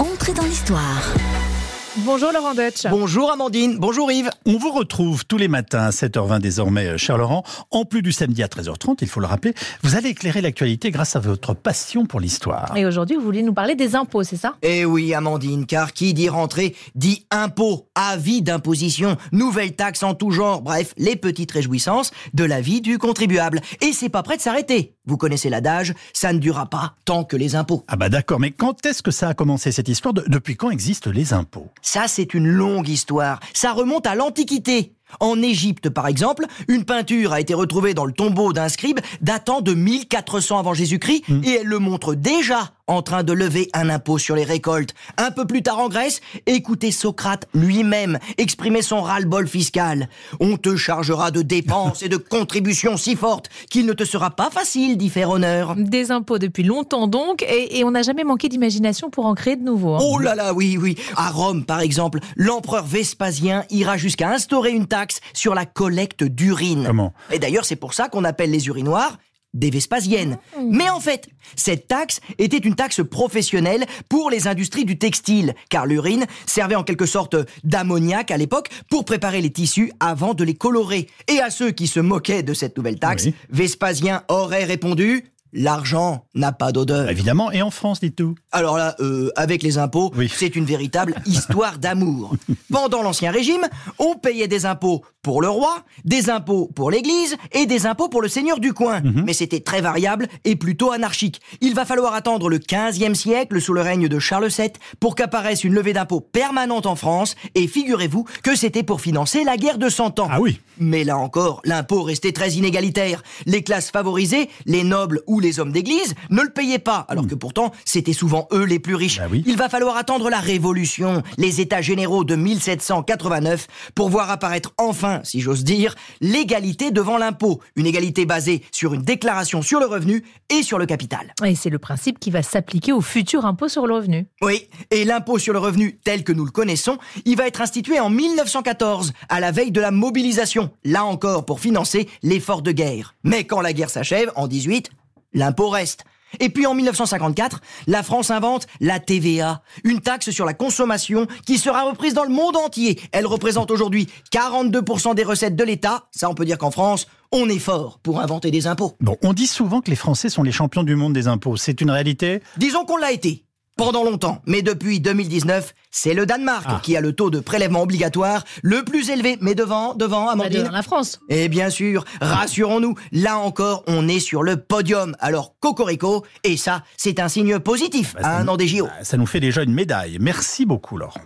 Entrez dans l'histoire. Bonjour Laurent Deutsch. Bonjour Amandine, bonjour Yves. On vous retrouve tous les matins à 7h20 désormais, euh, cher Laurent. En plus du samedi à 13h30, il faut le rappeler, vous allez éclairer l'actualité grâce à votre passion pour l'histoire. Et aujourd'hui, vous voulez nous parler des impôts, c'est ça? Eh oui Amandine, car qui dit rentrée dit impôt, avis d'imposition, nouvelles taxes en tout genre, bref, les petites réjouissances de la vie du contribuable. Et c'est pas prêt de s'arrêter. Vous connaissez l'adage, ça ne durera pas tant que les impôts. Ah bah d'accord, mais quand est-ce que ça a commencé cette histoire? De- Depuis quand existent les impôts? Ça, c'est une longue histoire. Ça remonte à l'Antiquité. En Égypte, par exemple, une peinture a été retrouvée dans le tombeau d'un scribe datant de 1400 avant Jésus-Christ et elle le montre déjà en train de lever un impôt sur les récoltes. Un peu plus tard en Grèce, écoutez Socrate lui-même exprimer son ras-le-bol fiscal. On te chargera de dépenses et de contributions si fortes qu'il ne te sera pas facile d'y faire honneur. Des impôts depuis longtemps donc, et, et on n'a jamais manqué d'imagination pour en créer de nouveaux. hein. Oh là là, oui, oui. À Rome, par exemple, l'empereur Vespasien ira jusqu'à instaurer une taxe sur la collecte d'urine. Comment? Et d'ailleurs, c'est pour ça qu'on appelle les urinoirs des Vespasiennes. Mais en fait, cette taxe était une taxe professionnelle pour les industries du textile, car l'urine servait en quelque sorte d'ammoniac à l'époque pour préparer les tissus avant de les colorer. Et à ceux qui se moquaient de cette nouvelle taxe, Oui. Vespasien aurait répondu L'argent n'a pas d'odeur. Évidemment, et en France, dites-vous Alors là, euh, avec les impôts, Oui. c'est une véritable histoire d'amour. Pendant l'Ancien Régime, on payait des impôts pour le roi, des impôts pour l'Église et des impôts pour le seigneur du coin. Mais c'était très variable et plutôt anarchique. Il va falloir attendre le 15e siècle, sous le règne de Charles VII, pour qu'apparaisse une levée d'impôts permanente en France. Et figurez-vous que c'était pour financer la guerre de Cent Ans. Ah oui Mais là encore, l'impôt restait très inégalitaire. Les classes favorisées, les nobles ou les hommes d'église, ne le payaient pas, alors que pourtant, c'était souvent eux les plus riches. Bah oui. Il va falloir attendre la Révolution, les États généraux de 1789, pour voir apparaître enfin, si j'ose dire, l'égalité devant l'impôt. Une égalité basée sur une déclaration sur le revenu et sur le capital. Et c'est le principe qui va s'appliquer au futur impôt sur le revenu. Oui, et l'impôt sur le revenu tel que nous le connaissons, il va être institué en 1914, à la veille de la mobilisation, là encore pour financer l'effort de guerre. Mais quand la guerre s'achève, en 18, l'impôt reste. Et puis en 1954, la France invente la TVA, une taxe sur la consommation qui sera reprise dans le monde entier. Elle représente aujourd'hui 42% des recettes de l'État. Ça, on peut dire qu'en France, on est fort pour inventer des impôts. Bon, on dit souvent que les Français sont les champions du monde des impôts. C'est une réalité? Disons qu'on l'a été pendant longtemps, mais depuis 2019, c'est le Danemark Ah. qui a le taux de prélèvement obligatoire le plus élevé. Mais devant, devant, Bah, Amandine. dans la France. Et bien sûr, rassurons-nous, là encore, on est sur le podium. Alors, Cocorico, et ça, c'est un signe positif Bah, à un nous- an des JO. Ça nous fait déjà une médaille. Merci beaucoup, Laurent.